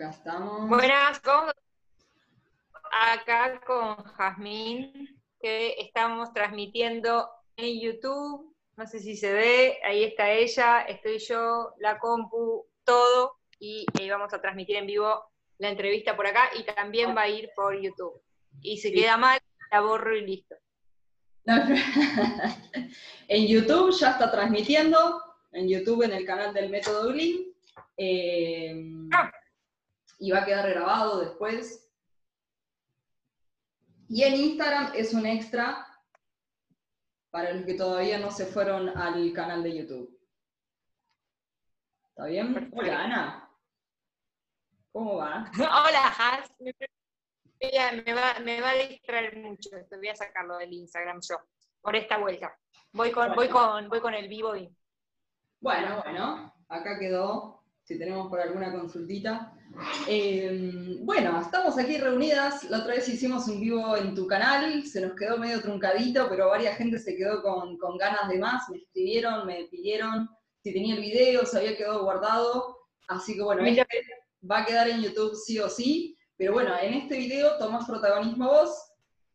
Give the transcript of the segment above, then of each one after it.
Acá estamos. Buenas, ¿cómo? Acá con Jazmín, que estamos transmitiendo en YouTube. No sé si se ve, ahí está ella, estoy yo, la compu, todo. Y eh, vamos a transmitir en vivo la entrevista por acá y también va a ir por YouTube. Y si queda mal, la borro y listo. en YouTube ya está transmitiendo, en YouTube en el canal del Método Glim. Eh, ah. Y va a quedar grabado después. Y en Instagram es un extra para los que todavía no se fueron al canal de YouTube. ¿Está bien? Hola, Ana. ¿Cómo va? Hola, Has. Me va, a distraer mucho. Te voy a sacarlo del Instagram yo, por esta vuelta. Voy con, voy con, voy con el vivo y. Bueno, bueno, acá quedó. Si tenemos por alguna consultita. Em, bueno, estamos aquí reunidas. La otra vez hicimos un vivo en tu canal, se nos quedó medio truncadito, pero varias gente se quedó con, con ganas de más. Me escribieron, me pidieron si tenía el video, se había quedado guardado. Así que bueno, este va a quedar en YouTube sí o sí. Pero bueno, en este video tomás protagonismo vos.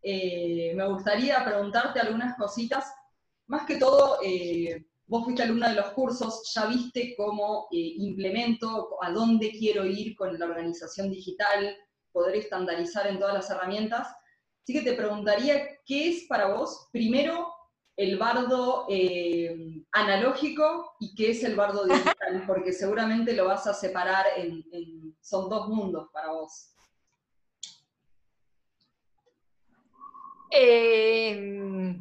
Eh, me gustaría preguntarte algunas cositas. Más que todo, eh, vos fuiste alumna de los cursos, ya viste cómo eh, implemento, a dónde quiero ir con la organización digital, poder estandarizar en todas las herramientas. Así que te preguntaría, ¿qué es para vos, primero, el bardo analógico y qué es el bardo digital? Porque seguramente lo vas a separar en son dos mundos para vos. Em,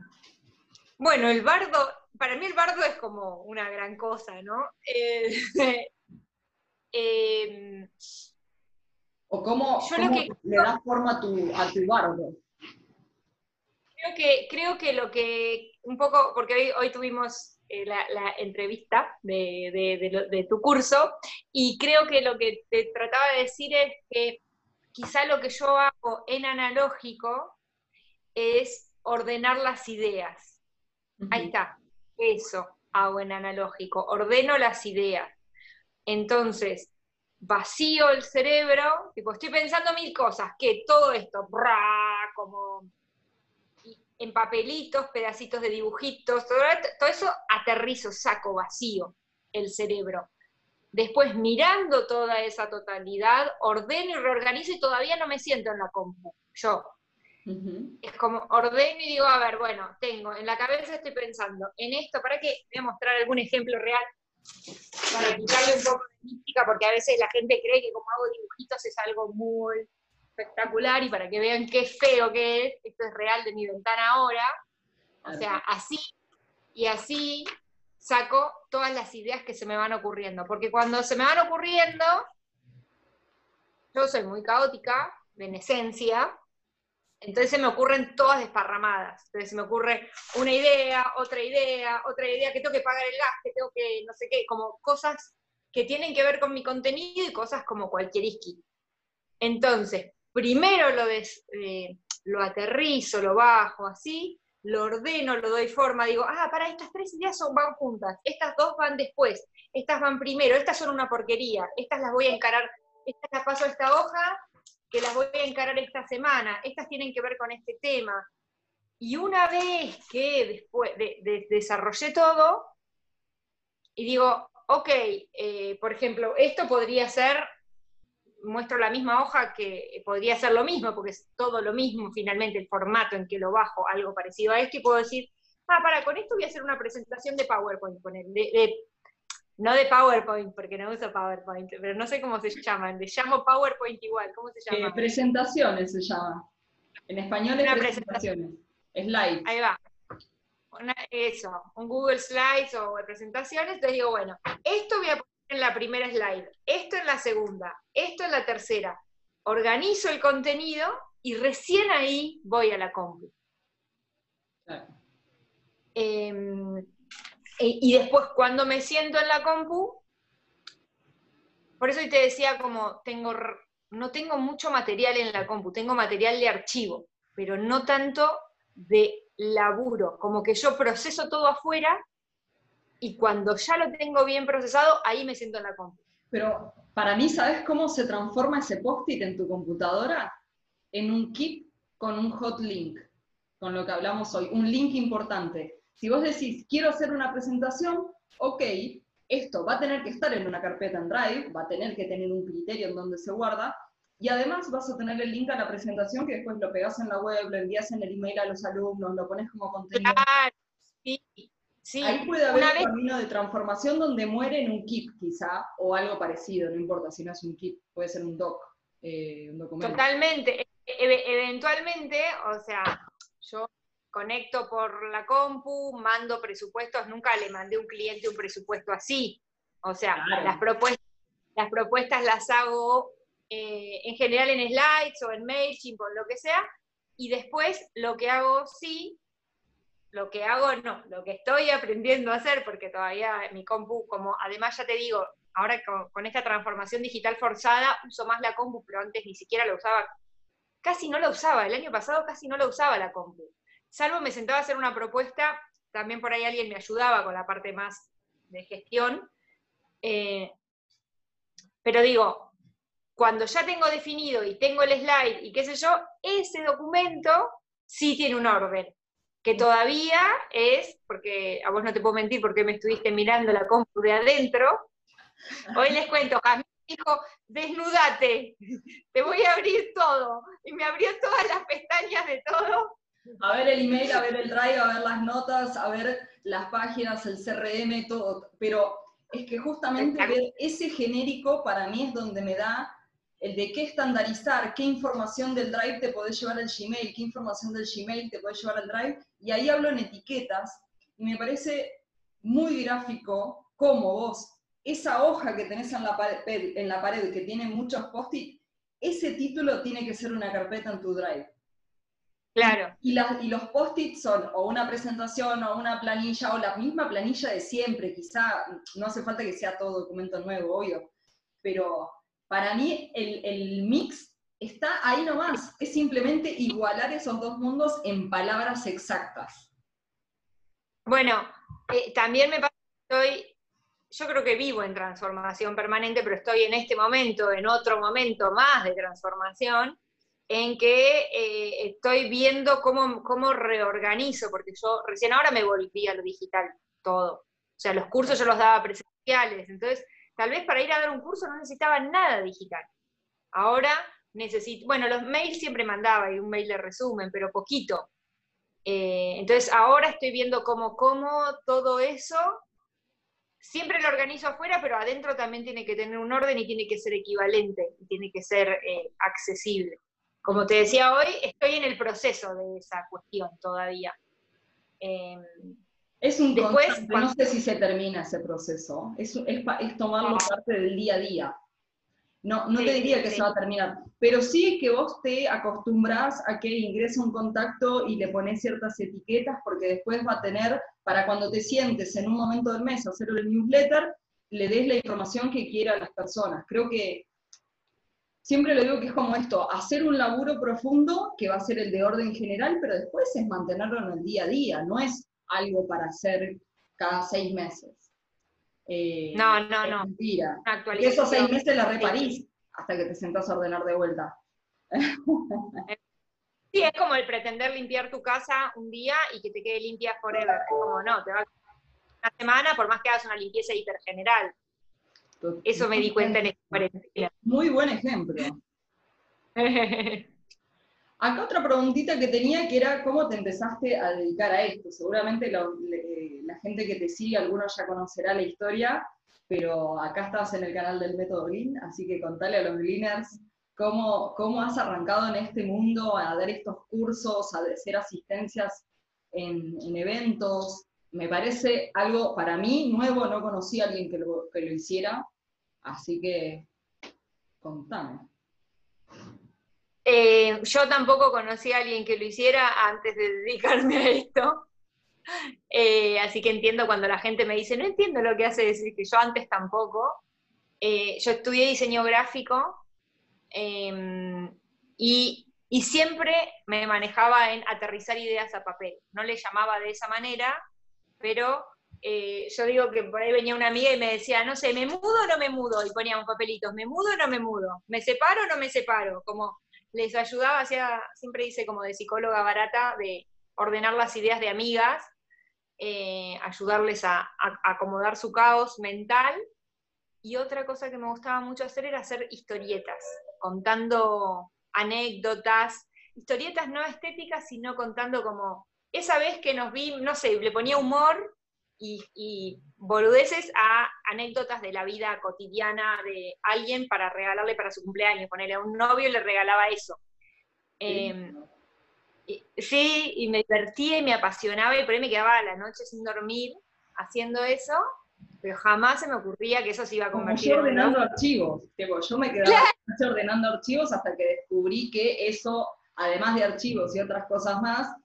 bueno, el bardo, para mí el bardo es como una gran cosa, ¿no? Eh, em, o cómo, le das forma a tu, bardo. Creo que, creo que lo que, un poco, porque hoy, tuvimos eh, la, entrevista de, de, tu curso, y creo que lo que te trataba de decir es que quizá lo que yo hago en analógico es ordenar las ideas. Ahí está, eso hago en analógico, ordeno las ideas. Entonces, vacío el cerebro, tipo, estoy pensando mil cosas, que todo esto, como en papelitos, pedacitos de dibujitos, todo, todo eso aterrizo, saco vacío el cerebro. Después, mirando toda esa totalidad, ordeno y reorganizo y todavía no me siento en la compu. Yo, es como ordeno y digo, a ver, bueno, tengo, en la cabeza estoy pensando en esto, ¿para qué? Voy a mostrar algún ejemplo real para quitarle un poco de mística, porque a veces la gente cree que como hago dibujitos es algo muy espectacular y para que vean qué feo que es, esto es real de mi ventana ahora. O sea, así y así saco todas las ideas que se me van ocurriendo, porque cuando se me van ocurriendo, yo soy muy caótica, en esencia, entonces se me ocurren todas desparramadas. Entonces se me ocurre una idea, otra idea, otra idea, que tengo que pagar el gas, que tengo que no sé qué, como cosas que tienen que ver con mi contenido y cosas como cualquier isqui. Entonces, primero lo, eh, lo aterrizo, lo bajo así, lo ordeno, lo doy forma, digo, ah, para estas tres ideas son, van juntas, estas dos van después, estas van primero, estas son una porquería, estas las voy a encarar, estas las paso a esta hoja que las voy a encarar esta semana, estas tienen que ver con este tema. Y una vez que después desarrollé todo, y digo, ok, eh, por ejemplo, esto podría ser, muestro la misma hoja que podría ser lo mismo, porque es todo lo mismo finalmente, el formato en que lo bajo, algo parecido a esto, y puedo decir, ah, para, con esto voy a hacer una presentación de PowerPoint, de, no de PowerPoint, porque no uso PowerPoint, pero no sé cómo se llaman. Le llamo PowerPoint igual. ¿Cómo se llama? Eh, presentaciones se llama. En español es presentaciones. Slides. Ahí va. eso, un Google Slides o presentaciones. Entonces digo, bueno, esto voy a poner en la primera slide, esto en la segunda, esto en la tercera. Organizo el contenido y recién ahí voy a la compu. Claro. Em, y después cuando me siento en la compu, por eso te decía como tengo, no tengo mucho material en la compu, tengo material de archivo, pero no tanto de laburo, como que yo proceso todo afuera y cuando ya lo tengo bien procesado, ahí me siento en la compu. Pero para mí, ¿sabes cómo se transforma ese post-it en tu computadora? En un kit con un hot link, con lo que hablamos hoy, un link importante. Si vos decís, quiero hacer una presentación, ok, esto va a tener que estar en una carpeta en Drive, va a tener que tener un criterio en donde se guarda, y además vas a tener el link a la presentación que después lo pegas en la web, lo envías en el email a los alumnos, lo pones como contenido. Claro, sí, sí. Ahí puede haber un camino de transformación donde muere en un kit quizá, o algo parecido, no importa si no es un kit, puede ser un doc, eh, un documento. Totalmente. E-, e-, eventualmente, o sea, yo conecto por la compu, mando presupuestos, nunca le mandé a un cliente un presupuesto así. O sea, las, propuestas, las propuestas las hago eh, en general en slides o en MailChimp o lo que sea, y después lo que hago sí, lo que hago no, lo que estoy aprendiendo a hacer, porque todavía mi compu, como además ya te digo, ahora con, con esta transformación digital forzada, uso más la compu, pero antes ni siquiera la usaba, casi no la usaba, el año pasado casi no la usaba la compu salvo me sentaba a hacer una propuesta, también por ahí alguien me ayudaba con la parte más de gestión. Eh, pero digo, cuando ya tengo definido y tengo el slide y qué sé yo, ese documento sí tiene un orden, que todavía es, porque a vos no te puedo mentir porque me estuviste mirando la compu de adentro, hoy les cuento, Jasmine dijo, desnudate, te voy a abrir todo, y me abrió todas las pestañas de todo, a ver el email, a ver el drive, a ver las notas, a ver las páginas, el CRM, todo. Pero es que justamente ver ese genérico para mí es donde me da el de qué estandarizar, qué información del Drive te podés llevar al Gmail, qué información del Gmail te podés llevar al Drive, y ahí hablo en etiquetas, y me parece muy gráfico cómo vos, esa hoja que tenés en la pared, en la pared que tiene muchos post-it, ese título tiene que ser una carpeta en tu Drive. Claro. Y, y los post-its son o una presentación o una planilla o la misma planilla de siempre, quizá no hace falta que sea todo documento nuevo, obvio, pero para mí el, mix está ahí nomás, es simplemente igualar esos dos mundos en palabras exactas. Bueno, eh, también me pasa que estoy, yo creo que vivo en transformación permanente, pero estoy en este momento, en otro momento más de transformación, en que eh, estoy viendo cómo, cómo reorganizo, porque yo recién ahora me volví a lo digital, todo. O sea, los cursos yo los daba presenciales, entonces tal vez para ir a dar un curso no necesitaba nada digital. Ahora necesito, bueno, los mails siempre mandaba y un mail de resumen, pero poquito. Eh, entonces ahora estoy viendo cómo, cómo todo eso, siempre lo organizo afuera, pero adentro también tiene que tener un orden y tiene que ser equivalente, y tiene que ser eh, accesible como te decía hoy, estoy en el proceso de esa cuestión todavía. Em, es un después, no sé si se termina ese proceso, es, tomarlo parte del día a día. No, no te diría que se va a terminar, pero sí que vos te acostumbras a que ingrese un contacto y le pones ciertas etiquetas, porque después va a tener, para cuando te sientes en un momento del mes a hacer el newsletter, le des la información que quiera a las personas. Creo que siempre le digo que es como esto, hacer un laburo profundo, que va a ser el de orden general, pero después es mantenerlo en el día a día, no es algo para hacer cada seis meses. Eh, no, no, no. Mentira. Esos seis meses la reparís hasta que te sentas a ordenar de vuelta. Sí, es como el pretender limpiar tu casa un día y que te quede limpia forever. Es como, no, te va a una semana por más que hagas una limpieza hiper general. Eso me di cuenta en cuarentena. Muy buen ejemplo. Acá otra preguntita que tenía que era cómo te empezaste a dedicar a esto. Seguramente la gente que te sigue, algunos ya conocerá la historia, pero acá estás en el canal del Método Green, así que contale a los Gleaners cómo, cómo has arrancado en este mundo a dar estos cursos, a hacer asistencias en, eventos. Me parece algo para mí nuevo, no conocí a alguien que lo, que lo hiciera, Así que, contame. Eh, yo tampoco conocí a alguien que lo hiciera antes de dedicarme a esto. Eh, así que entiendo cuando la gente me dice, no entiendo lo que hace decir que yo antes tampoco. Eh, yo estudié diseño gráfico em, y, y, siempre me manejaba en aterrizar ideas a papel. No le llamaba de esa manera, pero eh, yo digo que por ahí venía una amiga y me decía, no sé, ¿me mudo o no me mudo? Y poníamos papelitos, ¿me mudo o no me mudo? ¿Me separo o no me separo? Como les ayudaba, hacía, siempre dice como de psicóloga barata, de ordenar las ideas de amigas, eh, ayudarles a, acomodar su caos mental. Y otra cosa que me gustaba mucho hacer era hacer historietas, contando anécdotas, historietas no estéticas, sino contando como esa vez que nos vi, no sé, le ponía humor y, boludeces a anécdotas de la vida cotidiana de alguien para regalarle para su cumpleaños. Ponerle a un novio y le regalaba eso. Em, sí, y me divertía y me apasionaba y por ahí me quedaba la noche sin dormir haciendo eso, pero jamás se me ocurría que eso se iba a convertir Como yo ordenando archivos, yo me quedaba ordenando archivos hasta que descubrí que eso, además de archivos y otras cosas más,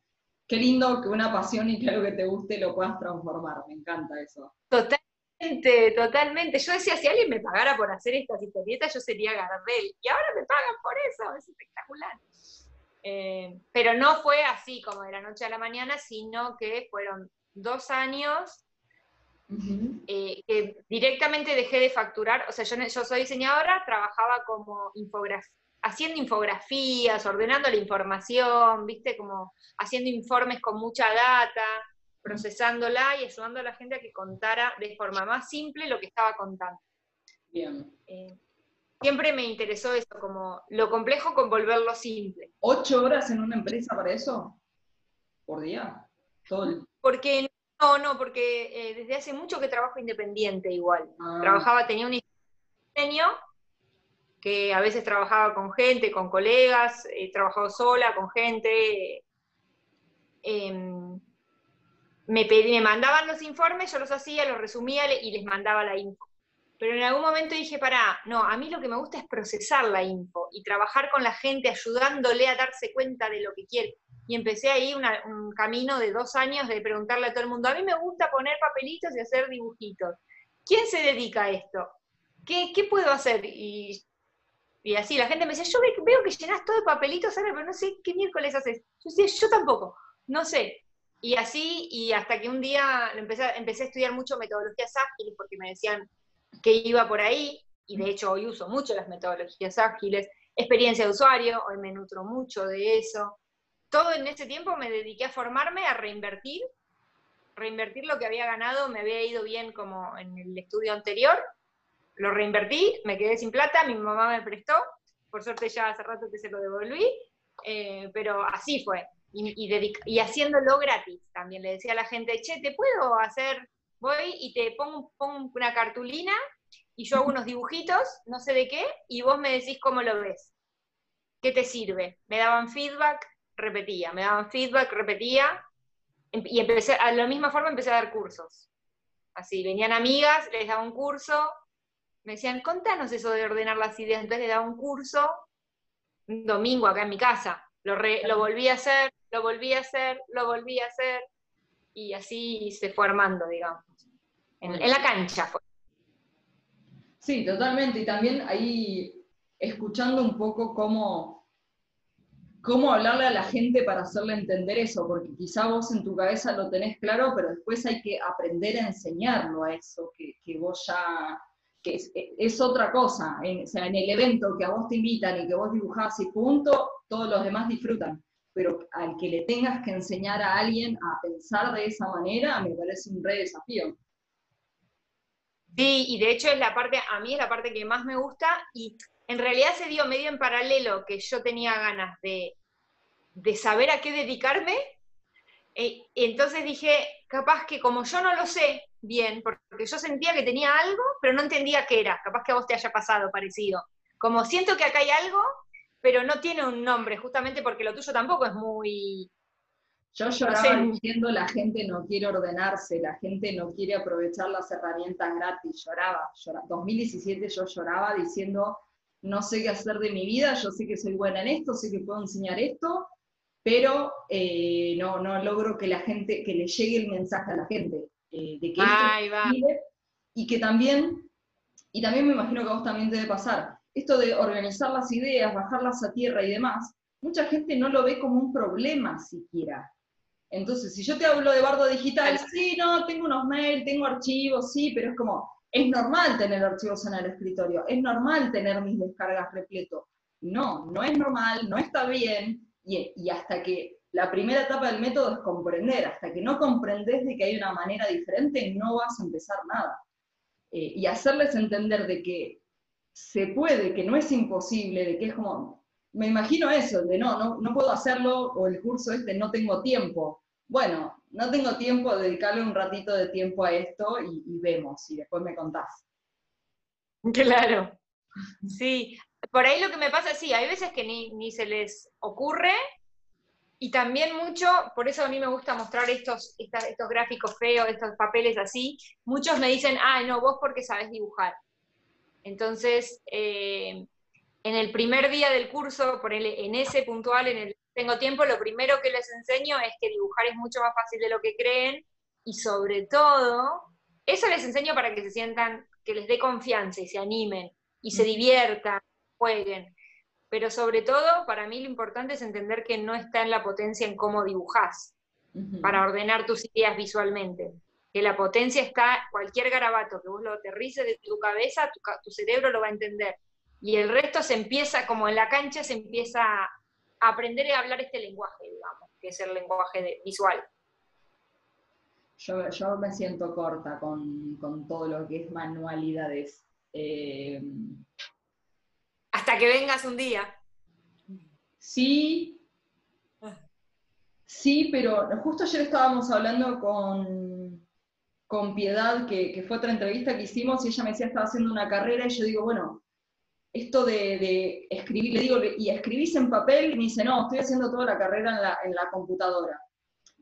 qué lindo que una pasión y que algo que te guste lo puedas transformar, me encanta eso. Totalmente, totalmente. Yo decía, si alguien me pagara por hacer estas historietas, yo sería Gardel. Y ahora me pagan por eso, es espectacular. Eh, pero no fue así como de la noche a la mañana, sino que fueron dos años eh, que directamente dejé de facturar. O sea, yo, yo soy diseñadora, trabajaba como infografía haciendo infografías, ordenando la información, viste, como haciendo informes con mucha data, procesándola y ayudando a la gente a que contara de forma más simple lo que estaba contando. Bien. Eh, siempre me interesó eso, como lo complejo con volverlo simple. ¿Ocho horas en una empresa para eso? ¿Por día? Todo Porque no, no, porque eh, desde hace mucho que trabajo independiente igual. Ah. Trabajaba, tenía un diseño que a veces trabajaba con gente, con colegas, he trabajado sola, con gente. Em, me, me mandaban los informes, yo los hacía, los resumía y les mandaba la info. Pero en algún momento dije, pará, no, a mí lo que me gusta es procesar la info y trabajar con la gente, ayudándole a darse cuenta de lo que quiere. Y empecé ahí un camino de dos años de preguntarle a todo el mundo, a mí me gusta poner papelitos y hacer dibujitos. ¿Quién se dedica a esto? ¿Qué, qué puedo hacer? Y y así, la gente me decía, yo veo que llenas todo de papelitos, pero no sé qué miércoles haces. Yo decía, yo tampoco, no sé. Y así, y hasta que un día empecé, empecé a estudiar mucho metodologías ágiles, porque me decían que iba por ahí, y de hecho hoy uso mucho las metodologías ágiles, experiencia de usuario, hoy me nutro mucho de eso. Todo en ese tiempo me dediqué a formarme, a reinvertir, reinvertir lo que había ganado, me había ido bien como en el estudio anterior, lo reinvertí, me quedé sin plata, mi mamá me prestó, por suerte ya hace rato que se lo devolví, eh, pero así fue. Y, y, haciéndolo gratis también. Le decía a la gente, che, ¿te puedo hacer? Voy y te pongo, pongo una cartulina y yo hago unos dibujitos, no sé de qué, y vos me decís cómo lo ves. ¿Qué te sirve? Me daban feedback, repetía, me daban feedback, repetía, em, y empecé, a la misma forma empecé a dar cursos. Así, venían amigas, les daba un curso, me decían, contanos eso de ordenar las ideas. Entonces le daba un curso, un domingo acá en mi casa. Lo, lo volví a hacer, lo volví a hacer, lo volví a hacer, y así se fue armando, digamos. En, la cancha fue. Sí, totalmente. Y también ahí escuchando un poco cómo, cómo hablarle a la gente para hacerle entender eso, porque quizá vos en tu cabeza lo tenés claro, pero después hay que aprender a enseñarlo a eso que, que vos ya que es, otra cosa. En, o sea, en el evento que a vos te invitan y que vos dibujás y punto, todos los demás disfrutan. Pero al que le tengas que enseñar a alguien a pensar de esa manera, me parece un re desafío. Sí, y de hecho es la parte, a mí es la parte que más me gusta y en realidad se dio medio en paralelo que yo tenía ganas de, de saber a qué dedicarme. Eh, entonces dije, capaz que como yo no lo sé, bien, porque yo sentía que tenía algo, pero no entendía qué era. Capaz que a vos te haya pasado parecido. Como siento que acá hay algo, pero no tiene un nombre, justamente porque lo tuyo tampoco es muy... Yo lloraba diciendo la gente no quiere ordenarse, la gente no quiere aprovechar las herramientas gratis, lloraba, lloraba. 2017 yo lloraba diciendo no sé qué hacer de mi vida, yo sé que soy buena en esto, sé que puedo enseñar esto, pero eh, no, no logro que la gente, que le llegue el mensaje a la gente. Eh, de que y que también, y también me imagino que a vos también debe pasar, esto de organizar las ideas, bajarlas a tierra y demás, mucha gente no lo ve como un problema siquiera. Entonces, si yo te hablo de bardo digital, sí, no, tengo unos mails, tengo archivos, sí, pero es como, es normal tener archivos en el escritorio, es normal tener mis descargas repleto. No, no es normal, no está bien, y, hasta que la primera etapa del método es comprender, hasta que no comprendes de que hay una manera diferente, no vas a empezar nada. Eh, y hacerles entender de que se puede, que no es imposible, de que es como, me imagino eso, de no, no, no puedo hacerlo, o el curso este no tengo tiempo. Bueno, no tengo tiempo, dedicarle un ratito de tiempo a esto y, y vemos, y después me contás. Claro. Sí, por ahí lo que me pasa, sí, hay veces que ni, se les ocurre y también mucho, por eso a mí me gusta mostrar estos, estos gráficos feos, estos papeles así, muchos me dicen, ah, no, vos porque sabes dibujar. Entonces, eh, en el primer día del curso, por en ese puntual, en el tengo tiempo, lo primero que les enseño es que dibujar es mucho más fácil de lo que creen y sobre todo, eso les enseño para que se sientan, que les dé confianza y se animen y se diviertan jueguen. Pero sobre todo, para mí lo importante es entender que no está en la potencia en cómo dibujas, para ordenar tus ideas visualmente. Que la potencia está, cualquier garabato que vos lo aterrices de tu cabeza, tu, cerebro lo va a entender. Y el resto se empieza, como en la cancha, se empieza a aprender a hablar este lenguaje, digamos, que es el lenguaje visual. Yo, yo, me siento corta con, con, todo lo que es manualidades. Eh, que vengas un día. Sí. Sí, pero justo ayer estábamos hablando con, con Piedad, que, fue otra entrevista que hicimos, y ella me decía estaba haciendo una carrera, y yo digo, bueno, esto de, escribir, le digo, ¿y escribís en papel? Y me dice, no, estoy haciendo toda la carrera en la, computadora.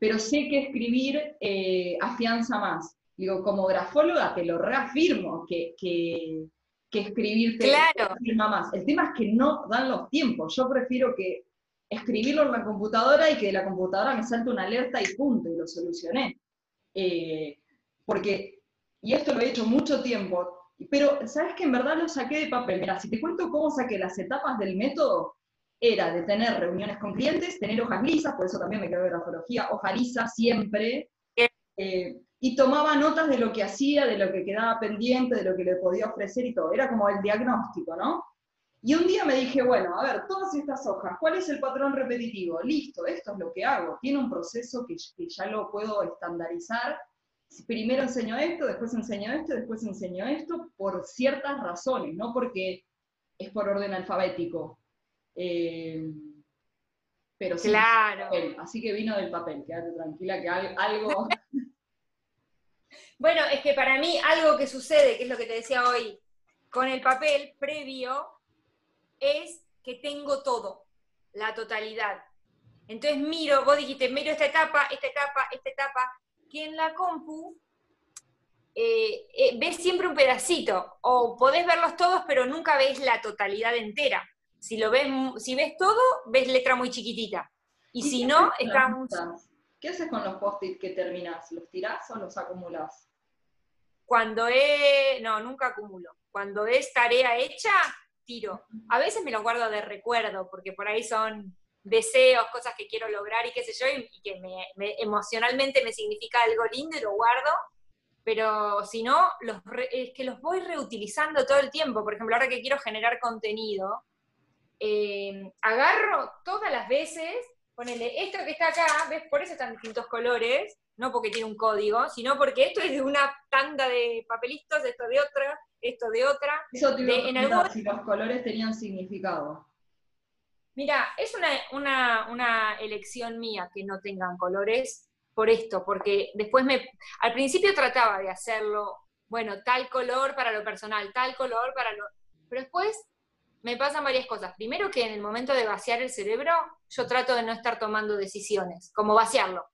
Pero sé que escribir eh, afianza más. Digo, como grafóloga te lo reafirmo, que, que, que escribirte claro. más. El tema es que no dan los tiempos. Yo prefiero que escribirlo en la computadora y que de la computadora me salte una alerta y punto, y lo solucioné. Eh, porque, y esto lo he hecho mucho tiempo, pero sabes que en verdad lo saqué de papel. Mira, si te cuento cómo saqué las etapas del método, era de tener reuniones con clientes, tener hojas lisas, por eso también me quedo de grafología, hoja lisa siempre. Eh, y tomaba notas de lo que hacía, de lo que quedaba pendiente, de lo que le podía ofrecer y todo. Era como el diagnóstico, ¿no? Y un día me dije, bueno, a ver, todas estas hojas, ¿cuál es el patrón repetitivo? Listo, esto es lo que hago. Tiene un proceso que, ya lo puedo estandarizar. Primero enseño esto, después enseño esto, después enseño esto, por ciertas razones, no porque es por orden alfabético. Eh, pero sí, claro. así que vino del papel, quédate tranquila que algo... Bueno, es que para mí algo que sucede, que es lo que te decía hoy, con el papel previo, es que tengo todo, la totalidad. Entonces miro, vos dijiste, miro esta etapa, esta etapa, esta etapa, que en la compu eh, eh, ves siempre un pedacito, o podés verlos todos, pero nunca ves la totalidad entera. Si lo ves, si ves todo, ves letra muy chiquitita. Y si no, está ¿Qué haces con los post-it que terminas? ¿Los tirás o los acumulas? Cuando es, no, nunca acumulo. Cuando es tarea hecha, tiro. A veces me lo guardo de recuerdo, porque por ahí son deseos, cosas que quiero lograr y qué sé yo, y, que emocionalmente me significa algo lindo y lo guardo, pero si no, es que los voy reutilizando todo el tiempo. Por ejemplo, ahora que quiero generar contenido, eh, agarro todas las veces, ponele, esto que está acá, ¿ves? Por eso están distintos colores, no porque tiene un código, sino porque esto es de una tanda de papelistas, esto de otra, esto de otra. Eso te en si los colores tenían significado. Mira, es una, elección mía que no tengan colores por esto, porque después me, al principio trataba de hacerlo, bueno, tal color para lo personal, tal color para lo... Pero después me pasan varias cosas. Primero que en el momento de vaciar el cerebro, yo trato de no estar tomando decisiones, como vaciarlo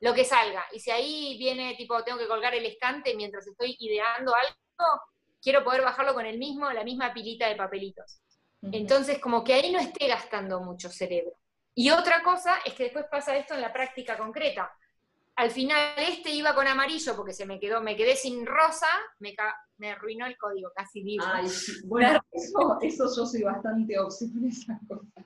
lo que salga. Y si ahí viene, tipo, tengo que colgar el estante mientras estoy ideando algo, quiero poder bajarlo con el mismo, la misma pilita de papelitos. Entonces, como que ahí no esté gastando mucho cerebro. Y otra cosa es que después pasa esto en la práctica concreta. Al final este iba con amarillo porque se me quedó, me quedé sin rosa, me, me arruinó el código, casi vivo. Ay, Bueno, eso, eso, yo soy bastante obsesiva esas cosas.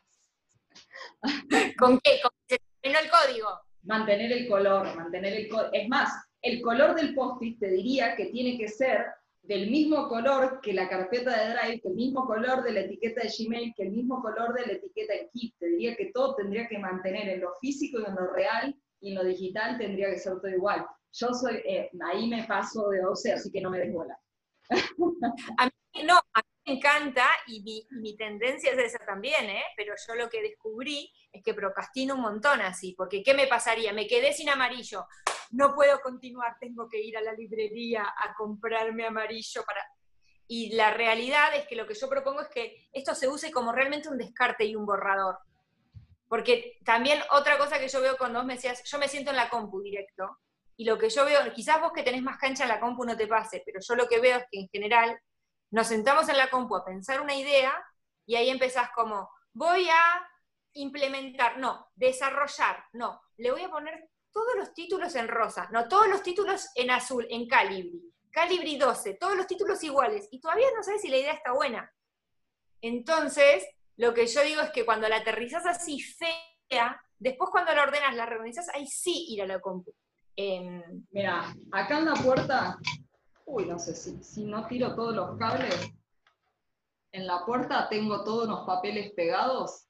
¿Con qué? ¿Con que se terminó el código? Mantener el color, mantener el color. Es más, el color del post-it te diría que tiene que ser del mismo color que la carpeta de Drive, que el mismo color de la etiqueta de Gmail, que el mismo color de la etiqueta en Keep. Te diría que todo tendría que mantener en lo físico y en lo real, y en lo digital tendría que ser todo igual. Yo soy, eh, ahí me paso de 12, así que no me des bola. a mí, no, encanta y mi, tendencia es esa también, ¿eh? pero yo lo que descubrí es que procrastino un montón así, porque ¿qué me pasaría? Me quedé sin amarillo, no puedo continuar, tengo que ir a la librería a comprarme amarillo para... Y la realidad es que lo que yo propongo es que esto se use como realmente un descarte y un borrador. Porque también otra cosa que yo veo cuando vos me decías, yo me siento en la compu directo, y lo que yo veo, quizás vos que tenés más cancha en la compu no te pase, pero yo lo que veo es que en general nos sentamos en la compu a pensar una idea y ahí empezás como, voy a implementar, no, desarrollar, no, le voy a poner todos los títulos en rosa, no, todos los títulos en azul, en Calibri, Calibri 12, todos los títulos iguales, y todavía no sabes si la idea está buena. Entonces, lo que yo digo es que cuando la aterrizas así fea, después cuando la ordenas, la reorganizas, ahí sí ir a la compu. Mira, acá en la puerta, uy, no sé si, si no tiro todos los cables, en la puerta tengo todos los papeles pegados,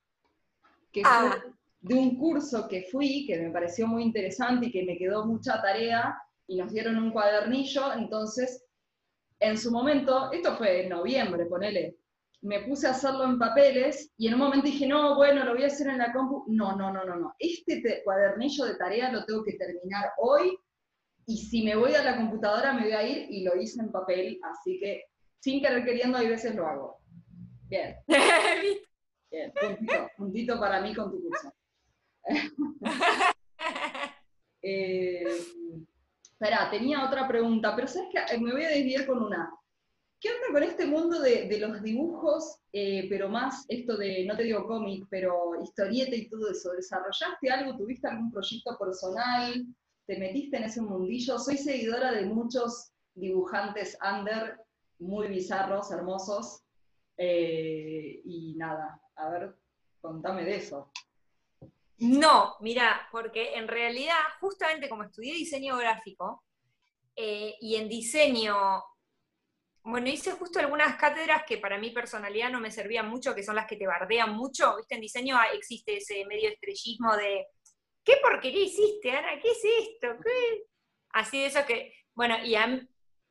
que ah. de un curso que fui, que me pareció muy interesante y que me quedó mucha tarea, y nos dieron un cuadernillo, entonces, en su momento, esto fue en noviembre, ponele, me puse a hacerlo en papeles y en un momento dije, no, bueno, lo voy a hacer en la compu. No, no, no, no, no. Este cuadernillo de tarea lo tengo que terminar hoy y si me voy a la computadora me voy a ir y lo hice en papel, así que sin querer queriendo hay veces lo hago. Bien. Bien, puntito, puntito para mí con tu curso. eh, espera, tenía otra pregunta, pero sabes que me voy a desviar con una. ¿Qué onda con este mundo de, los dibujos, eh, pero más esto de, no te digo cómic, pero historieta y todo eso? ¿Desarrollaste algo? ¿Tuviste algún proyecto personal? ¿Te metiste en ese mundillo? Soy seguidora de muchos dibujantes under, muy bizarros, hermosos, eh, y nada, a ver, contame de eso. No, mira, porque en realidad, justamente como estudié diseño gráfico, eh, y en diseño bueno, hice justo algunas cátedras que para mi personalidad no me servían mucho, que son las que te bardean mucho. ¿Viste? En diseño existe ese medio estrellismo de, ¿qué porquería hiciste, Ana? ¿Qué es esto? ¿Qué? Así de eso que, bueno, y a,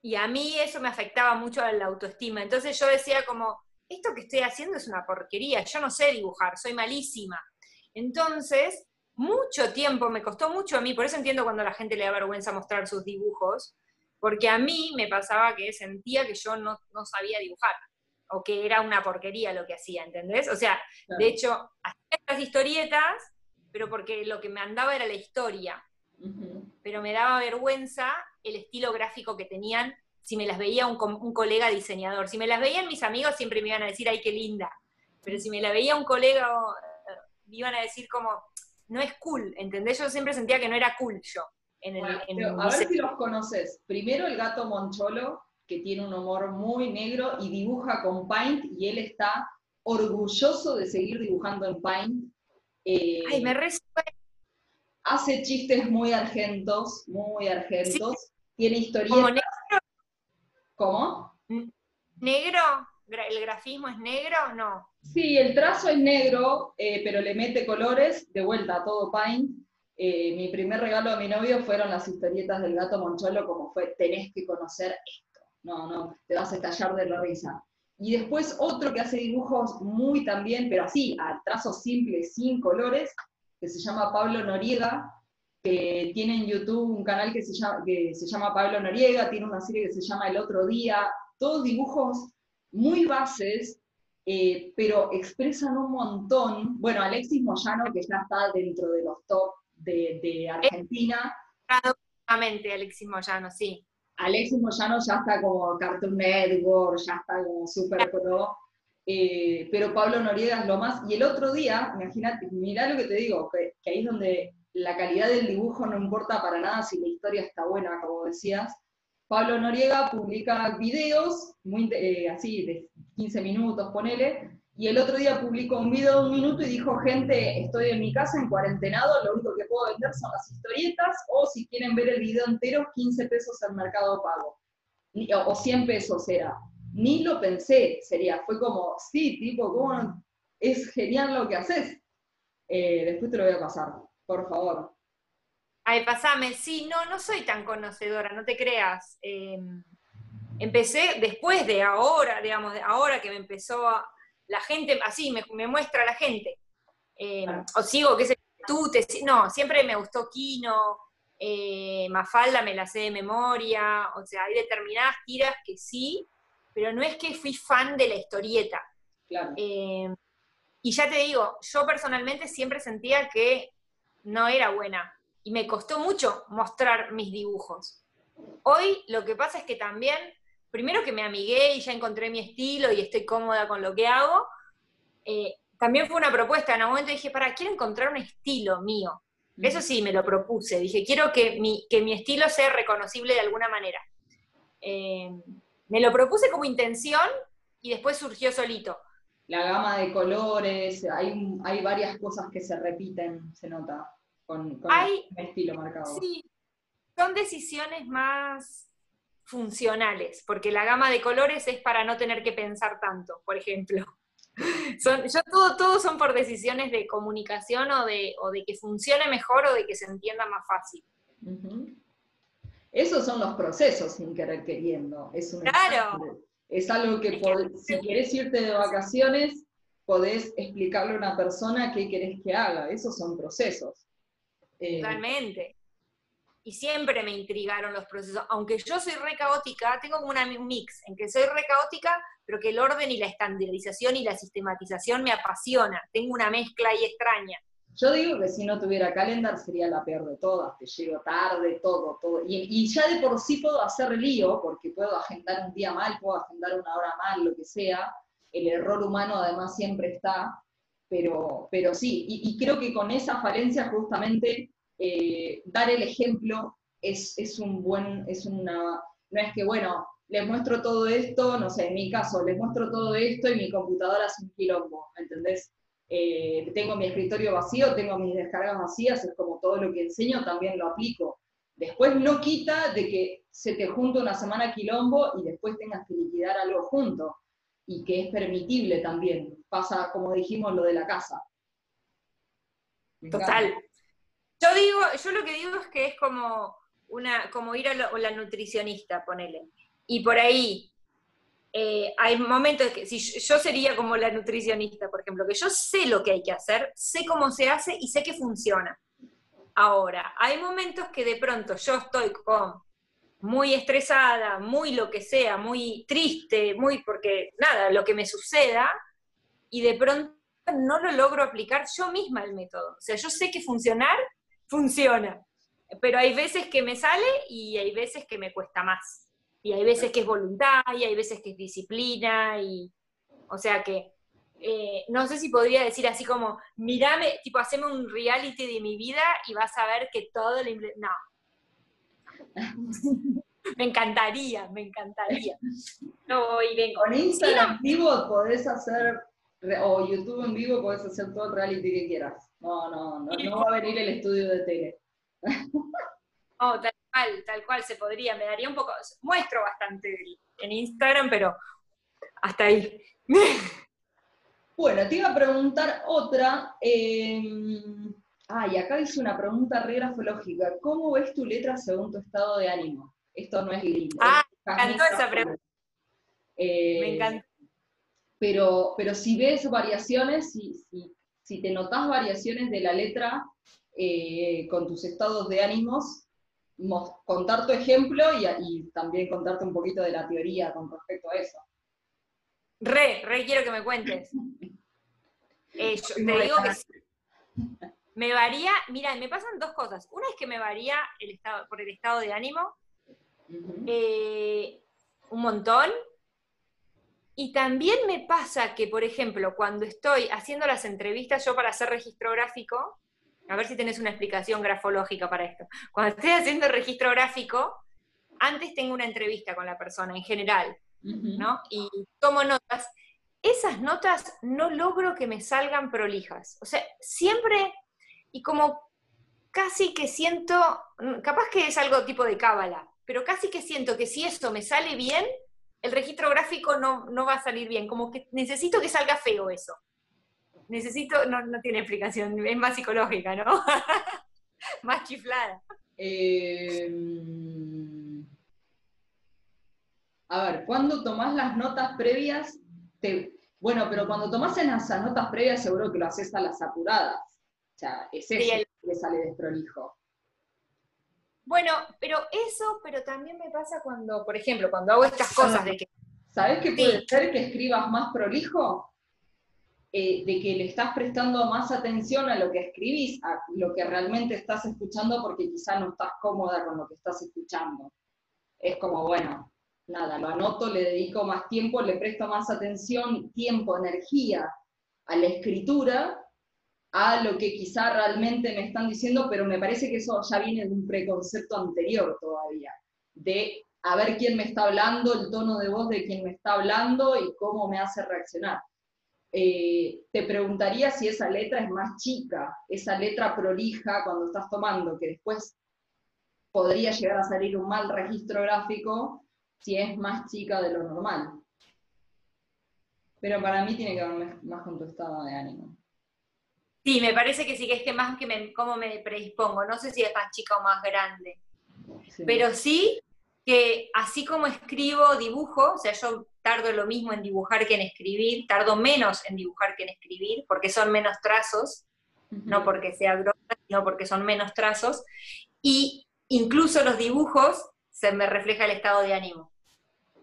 y a mí eso me afectaba mucho a la autoestima. Entonces yo decía como, esto que estoy haciendo es una porquería, yo no sé dibujar, soy malísima. Entonces, mucho tiempo, me costó mucho a mí, por eso entiendo cuando a la gente le da vergüenza mostrar sus dibujos, porque a mí me pasaba que sentía que yo no, sabía dibujar, o que era una porquería lo que hacía, ¿entendés? O sea, de hecho, hacía estas historietas, pero porque lo que me andaba era la historia, pero me daba vergüenza el estilo gráfico que tenían si me las veía un, un, colega diseñador. Si me las veían mis amigos siempre me iban a decir, ay, qué linda. Pero si me la veía un colega, eh, me iban a decir como, no es cool, ¿entendés? Yo siempre sentía que no era cool yo a ver si los conoces. Primero el gato Moncholo, que tiene un humor muy negro y dibuja con Paint, y él está orgulloso de seguir dibujando en Paint. Eh, Ay, me resuena. Hace chistes muy argentos, muy argentos. Tiene historietas. negro? ¿Cómo? ¿Negro? ¿El grafismo es negro o no? Sí, el trazo es negro, eh, pero le mete colores, de vuelta a todo Paint. Eh, mi primer regalo a mi novio fueron las historietas del gato Moncholo, como fue, tenés que conocer esto. No, no, te vas a estallar de la risa. Y después otro que hace dibujos muy también, pero así, a trazos simples, sin colores, que se llama Pablo Noriega, que tiene en YouTube un canal que se llama, que se llama Pablo Noriega, tiene una serie que se llama El Otro Día, todos dibujos muy bases, eh, pero expresan un montón. Bueno, Alexis Moyano, que ya está dentro de los top de, Argentina. Alexis Moyano, sí. Alexis Moyano ya está como Cartoon Network, ya está como super pro. Eh, pero Pablo Noriega es lo más. Y el otro día, imagínate, mirá lo que te digo, que, ahí es donde la calidad del dibujo no importa para nada si la historia está buena, como decías. Pablo Noriega publica videos, muy, eh, así, de 15 minutos, ponele, y el otro día publicó un video de un minuto y dijo, gente, estoy en mi casa en cuarentenado, lo único que puedo vender son las historietas, o si quieren ver el video entero, 15 pesos al mercado pago. O 100 pesos era. Ni lo pensé, sería, fue como, sí, tipo, es genial lo que haces. Eh, después te lo voy a pasar, por favor. Ay, pasame, sí, no, no soy tan conocedora, no te creas. Em, empecé después de ahora, digamos, de ahora que me empezó a, la gente, así me, muestra la gente. Em, o sigo, qué sé tú, te, no, siempre me gustó Kino, eh, Mafalda me la sé de memoria, o sea, hay determinadas tiras que sí, pero no es que fui fan de la historieta. Em, y ya te digo, yo personalmente siempre sentía que no era buena y me costó mucho mostrar mis dibujos. Hoy lo que pasa es que también, primero que me amigué y ya encontré mi estilo y estoy cómoda con lo que hago, eh, también fue una propuesta. En un momento dije, para, quiero encontrar un estilo mío. Eso sí, me lo propuse. Dije, quiero que mi, que mi estilo sea reconocible de alguna manera. Eh, me lo propuse como intención y después surgió solito. La gama de colores, hay, hay varias cosas que se repiten, se nota con, Hay, estilo marcado. Sí, son decisiones más funcionales, porque la gama de colores es para no tener que pensar tanto, por ejemplo. Son, yo todo, todo son por decisiones de comunicación o de, o de que funcione mejor o de que se entienda más fácil. Esos son los procesos sin querer queriendo. Es claro. Es algo que, si quieres irte de vacaciones, podés explicarle a una persona qué querés que haga. Esos son procesos. Eh, Totalmente. Y siempre me intrigaron los procesos. Aunque yo soy re caótica, tengo como una, un mix en que soy re caótica, pero que el orden y la estandarización y la sistematización me apasiona. Tengo una mezcla ahí extraña. Yo digo que si no tuviera calendar sería la peor de todas, te llego tarde, todo, todo. Y, y, ya de por sí puedo hacer lío, porque puedo agendar un día mal, puedo agendar una hora mal, lo que sea. El error humano además siempre está, pero, pero sí, y, creo que con esa falencia justamente eh, dar el ejemplo es, un buen, es una, no es que, bueno, les muestro todo esto, no sé, en mi caso, les muestro todo esto y mi computadora es un quilombo, ¿entendés? Eh, tengo mi escritorio vacío, tengo mis descargas vacías, es como todo lo que enseño, también lo aplico. Después no quita de que se te junte una semana quilombo y después tengas que liquidar algo junto y que es permitible también. Pasa, como dijimos, lo de la casa. Total. Yo digo, yo lo que digo es que es como una, como ir a, la nutricionista, ponele. Y por ahí eh, hay momentos que si yo sería como la nutricionista, por ejemplo, que yo sé lo que hay que hacer, sé cómo se hace y sé que funciona. Ahora, hay momentos que de pronto yo estoy con muy estresada, muy lo que sea, muy triste, muy porque nada, lo que me suceda, y de pronto no lo logro aplicar yo misma el método. O sea, yo sé que funcionar, funciona, pero hay veces que me sale y hay veces que me cuesta más. Y hay veces que es voluntad, y hay veces que es disciplina, y o sea que eh, no sé si podría decir así como, mirame, tipo, haceme un reality de mi vida y vas a ver que todo lo... No, me encantaría, me encantaría. No, y vengo. Con Instagram en vivo podés hacer, o YouTube en vivo podés hacer todo el reality que quieras. No, no, no, no va a venir el estudio de tele. Oh, tal cual, tal cual se podría. Me daría un poco, muestro bastante en Instagram, pero hasta ahí. Bueno, te iba a preguntar otra. Eh, Ah, y acá dice una pregunta re grafológica. ¿Cómo ves tu letra según tu estado de ánimo? Esto no es lindo. Ah, me encantó esa pregunta. Eh, me encanta. Pero, pero si ves variaciones, si, si, te notas variaciones de la letra eh, con tus estados de ánimos, contar tu ejemplo y, también contarte un poquito de la teoría con respecto a eso. Re, re quiero que me cuentes. Eh, te digo que me varía, mira, me pasan dos cosas. Una es que me varía el estado, por el estado de ánimo, eh, un montón. Y también me pasa que, por ejemplo, cuando estoy haciendo las entrevistas, yo para hacer registro gráfico, a ver si tenés una explicación grafológica para esto. Cuando estoy haciendo registro gráfico, antes tengo una entrevista con la persona en general, ¿no? Y tomo notas. Esas notas no logro que me salgan prolijas. O sea, siempre, y como casi que siento, mm, capaz que es algo tipo de cábala, pero casi que siento que si eso me sale bien, el registro gráfico no, no va a salir bien. Como que necesito que salga feo eso. Necesito, no, no tiene explicación, es más psicológica, ¿no? más chiflada. Eh, a ver, cuando tomás las notas previas, te, bueno, pero cuando tomás en esas notas previas seguro que lo haces a las apuradas. O sea, es eso que le sale desprolijo. Bueno, pero eso, pero también me pasa cuando, por ejemplo, cuando hago estas cosas de que... ¿Sabes qué puede ser que escribas más prolijo? Eh, de que le estás prestando más atención a lo que escribís, a lo que realmente estás escuchando, porque quizá no estás cómoda con lo que estás escuchando. Es como, bueno, nada, lo anoto, le dedico más tiempo, le presto más atención, tiempo, energía a la escritura, a lo que quizá realmente me están diciendo, pero me parece que eso ya viene de un preconcepto anterior todavía, de a ver quién me está hablando, el tono de voz de quien me está hablando y cómo me hace reaccionar. Eh, te preguntaría si esa letra es más chica, esa letra prolija cuando estás tomando, que después podría llegar a salir un mal registro gráfico, si es más chica de lo normal. Pero para mí tiene que ver más con tu estado de ánimo. Sí, me parece que sí, que es que más que me, cómo me predispongo. No sé si es más chica o más grande. Pero sí que así como escribo, dibujo, o sea, yo tardo lo mismo en dibujar que en escribir, tardo menos en dibujar que en escribir, porque son menos trazos, no porque sea grosa, sino porque son menos trazos, y incluso los dibujos se me refleja el estado de ánimo.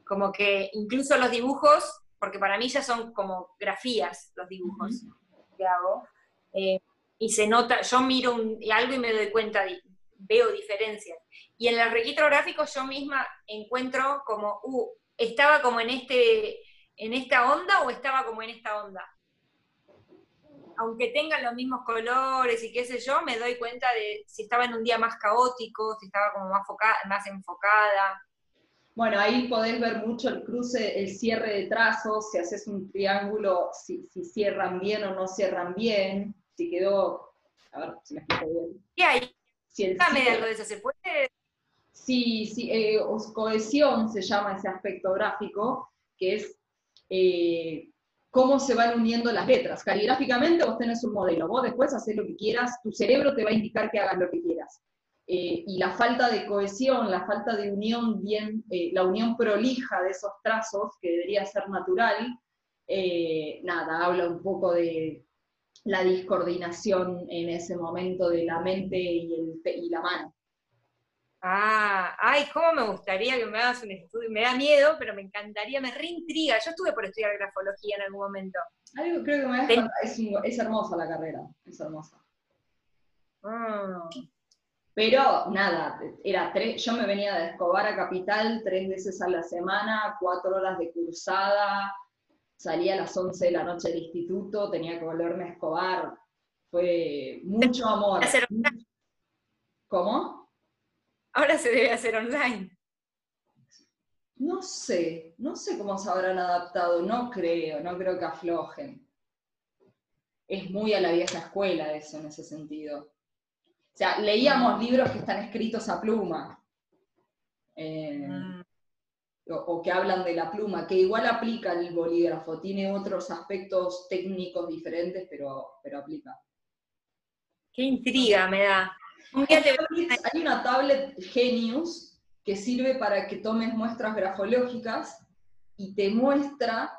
Como que incluso los dibujos, porque para mí ya son como grafías los dibujos que hago, eh, y se nota, yo miro algo y me doy cuenta, veo diferencias. Y en el registro gráfico yo misma encuentro como, uh, estaba como en, este, en esta onda o estaba como en esta onda. Aunque tengan los mismos colores y qué sé yo, me doy cuenta de si estaba en un día más caótico, si estaba como más, más enfocada. Bueno, ahí podés ver mucho el cruce, el cierre de trazos, si haces un triángulo, si cierran bien o no cierran bien, si quedó, a ver si me explico bien. ¿Qué hay? Si algo de eso, ¿se puede? Sí, sí, eh, cohesión se llama ese aspecto gráfico, que es eh, cómo se van uniendo las letras. Caligráficamente vos tenés un modelo, vos después haces lo que quieras, tu cerebro te va a indicar que hagas lo que quieras. Eh, y la falta de cohesión, la falta de unión bien, la unión prolija de esos trazos, que debería ser natural, nada, habla un poco de la discoordinación en ese momento de la mente y, el, y la mano. Ah, ay, cómo me gustaría que me hagas un estudio. Me da miedo, pero me encantaría, me reintriga. Yo estuve por estudiar grafología en algún momento. Algo creo que me da es, es, hermosa la carrera, es hermosa. Ah. Pero nada, era tres, yo me venía de Escobar a Capital tres veces a la semana, cuatro horas de cursada, salía a las 11 de la noche del instituto, tenía que volverme a Escobar. Fue mucho amor. ¿Cómo? Ahora se debe hacer online. No sé, no sé cómo se habrán adaptado, no creo, no creo que aflojen. Es muy a la vieja escuela eso en ese sentido. O sea, leíamos libros que están escritos a pluma. Eh, mm. O, que hablan de la pluma, que igual aplica el bolígrafo, tiene otros aspectos técnicos diferentes, pero, pero aplica. Qué intriga me da. Hay una tablet Genius que sirve para que tomes muestras grafológicas y te muestra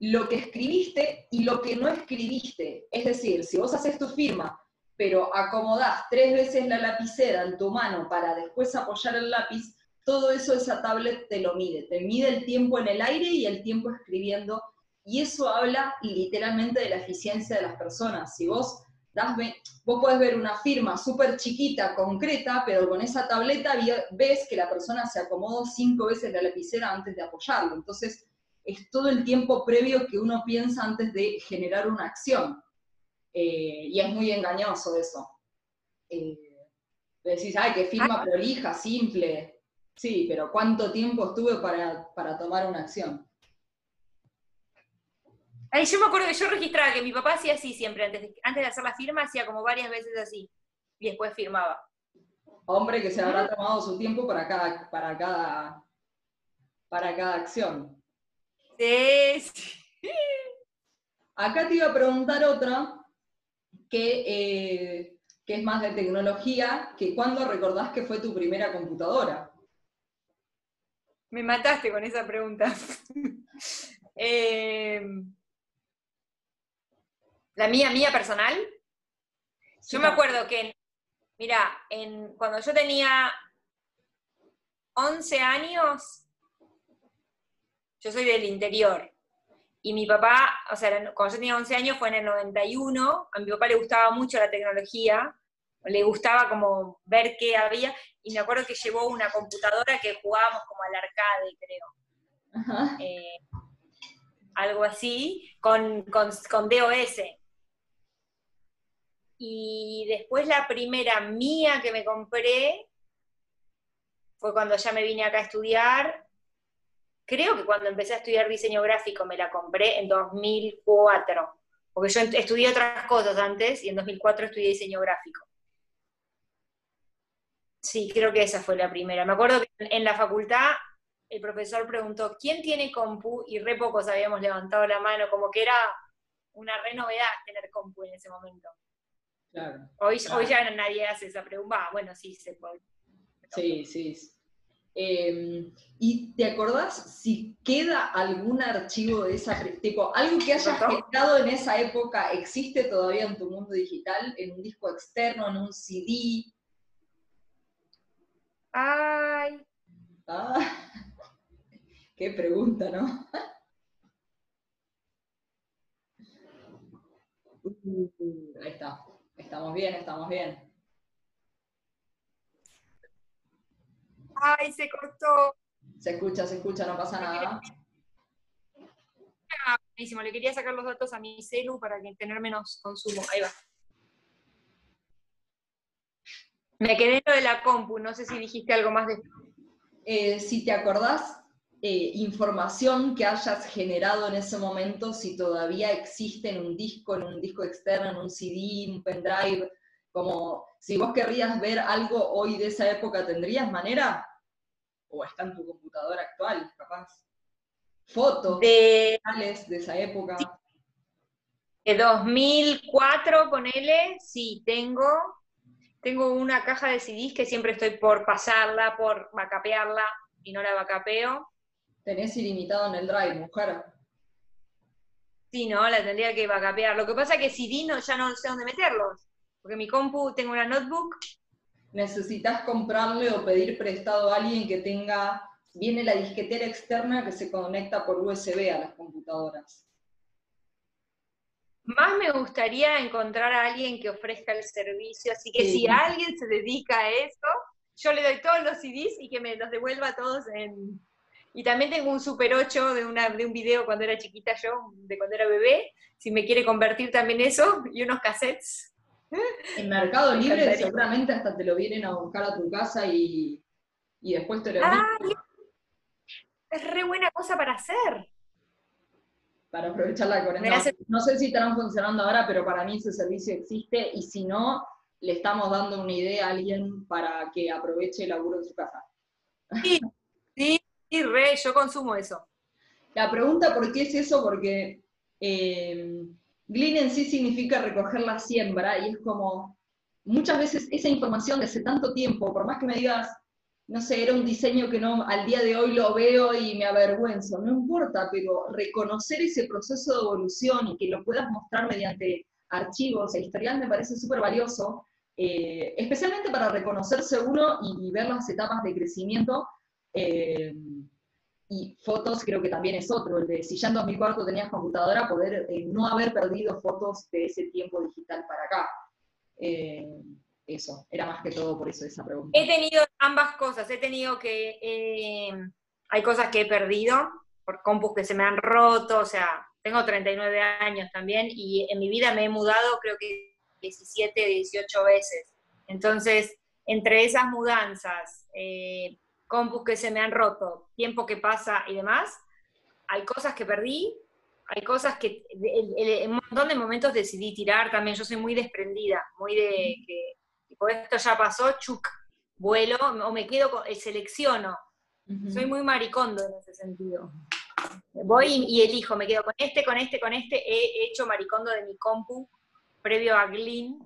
lo que escribiste y lo que no escribiste. Es decir, si vos haces tu firma, pero acomodás tres veces la lapicera en tu mano para después apoyar el lápiz, todo eso esa tablet te lo mide. Te mide el tiempo en el aire y el tiempo escribiendo. Y eso habla literalmente de la eficiencia de las personas. Si vos vos podés ver una firma súper chiquita, concreta, pero con esa tableta ves que la persona se acomodó cinco veces la lapicera antes de apoyarlo. Entonces, es todo el tiempo previo que uno piensa antes de generar una acción. Eh, y es muy engañoso eso. Eh, decís, ay, qué firma prolija, simple. Sí, pero ¿cuánto tiempo estuve para, para tomar una acción? Ay, yo me acuerdo que yo registraba que mi papá hacía así siempre, antes de, antes de hacer la firma, hacía como varias veces así, y después firmaba. Hombre que se habrá tomado su tiempo para cada, para cada, para cada acción. Sí, sí. Acá te iba a preguntar otra, que, eh, que es más de tecnología, que ¿cuándo recordás que fue tu primera computadora? Me mataste con esa pregunta. Eh, la mía, mía personal. Yo me acuerdo que, mira, en, cuando yo tenía 11 años, yo soy del interior, y mi papá, o sea, cuando yo tenía 11 años fue en el 91, a mi papá le gustaba mucho la tecnología, le gustaba como ver qué había, y me acuerdo que llevó una computadora que jugábamos como al arcade, creo. Eh, algo así, con, con, con, DOS. Y después la primera mía que me compré fue cuando ya me vine acá a estudiar. Creo que cuando empecé a estudiar diseño gráfico me la compré en 2004, porque yo estudié otras cosas antes y en 2004 estudié diseño gráfico. Sí, creo que esa fue la primera. Me acuerdo que en la facultad el profesor preguntó, ¿quién tiene compu? Y re pocos habíamos levantado la mano, como que era una re novedad tener compu en ese momento. Claro, hoy, claro. hoy ya nadie hace esa pregunta. bueno, sí, se puede. Sí, sí. Eh, ¿Y te acordás si queda algún archivo de esa, tipo, algo que hayas generado en esa época existe todavía en tu mundo digital, en un disco externo, en un CD? Ay. Ah, qué pregunta, ¿no? Uh, ahí está. Estamos bien, estamos bien. Ay, se cortó. Se escucha, se escucha, no pasa nada. Ah, buenísimo, le quería sacar los datos a mi celu para que tener menos consumo. Ahí va. Me quedé en lo de la compu, no sé si dijiste algo más de eh, si te acordás, eh, información que hayas generado en ese momento, si todavía existe en un disco, en un disco externo, en un CD, un pendrive, como si vos querrías ver algo hoy de esa época, ¿tendrías manera? ¿O está en tu computadora actual, capaz? Fotos de, de esa época. De 2004, ponele, sí, tengo. Tengo una caja de CDs que siempre estoy por pasarla, por vacapearla, y no la vacapeo. Tenés ilimitado en el drive, mujer. Sí, no, la tendría que vacapear. Lo que pasa es que CD no, ya no sé dónde meterlos. Porque mi compu, tengo una notebook. Necesitas comprarle o pedir prestado a alguien que tenga, viene la disquetera externa que se conecta por USB a las computadoras. Más me gustaría encontrar a alguien que ofrezca el servicio, así que sí. si alguien se dedica a eso, yo le doy todos los CDs y que me los devuelva todos en... Y también tengo un Super 8 de, una, de un video cuando era chiquita yo, de cuando era bebé, si me quiere convertir también eso, y unos cassettes. En Mercado Libre seguramente hasta te lo vienen a buscar a tu casa y, y después te lo. Ah, es re buena cosa para hacer. Para aprovechar la cuarentena. No sé si estarán funcionando ahora, pero para mí ese servicio existe y si no, le estamos dando una idea a alguien para que aproveche el laburo en su casa. Sí, sí, sí, re, yo consumo eso. La pregunta por qué es eso, porque eh, Glean en sí significa recoger la siembra y es como, muchas veces esa información de hace tanto tiempo, por más que me digas, no sé, era un diseño que no, al día de hoy lo veo y me avergüenzo, no importa, pero reconocer ese proceso de evolución y que lo puedas mostrar mediante archivos e historial me parece súper valioso, eh, especialmente para reconocerse uno y, ver las etapas de crecimiento. Eh, y fotos creo que también es otro, el de si ya en 2004 tenías computadora, poder eh, no haber perdido fotos de ese tiempo digital para acá. Eso, era más que todo por eso esa pregunta. He tenido ambas cosas, he tenido que, eh, hay cosas que he perdido, por compus que se me han roto, o sea, tengo 39 años también, y en mi vida me he mudado creo que 17, 18 veces. Entonces, entre esas mudanzas, eh, compus que se me han roto, tiempo que pasa y demás, hay cosas que perdí, Hay cosas que en un montón de momentos decidí tirar también. Yo soy muy desprendida, muy de que tipo, esto ya pasó, chuc, vuelo o me quedo, con, eh, selecciono. Soy muy maricondo en ese sentido. Voy y, elijo, me quedo con este, con este, con este. He hecho maricondo de mi compu previo a Glean,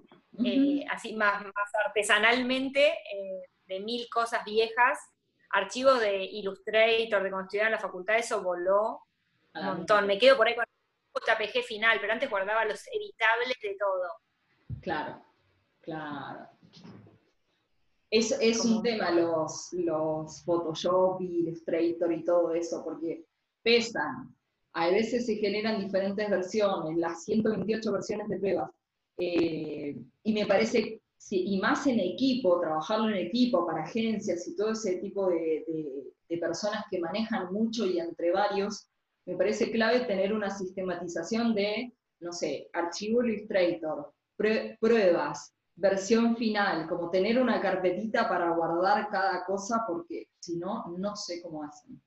eh, así más, más artesanalmente, eh, de mil cosas viejas. Archivos de Illustrator, de cuando estudiaba en la facultad, eso voló un montón. Me quedo por ahí con JPG final, pero antes guardaba los editables de todo. Claro, claro. Es, es un tema los, los Photoshop y Illustrator y todo eso, porque pesan. A veces se generan diferentes versiones, las 128 versiones de pruebas. Eh, y me parece, y más en equipo, trabajarlo en equipo para agencias y todo ese tipo de, de personas que manejan mucho y entre varios, me parece clave tener una sistematización de, no sé, archivo Illustrator, pruebas, versión final, como tener una carpetita para guardar cada cosa, porque si no, no sé cómo hacen.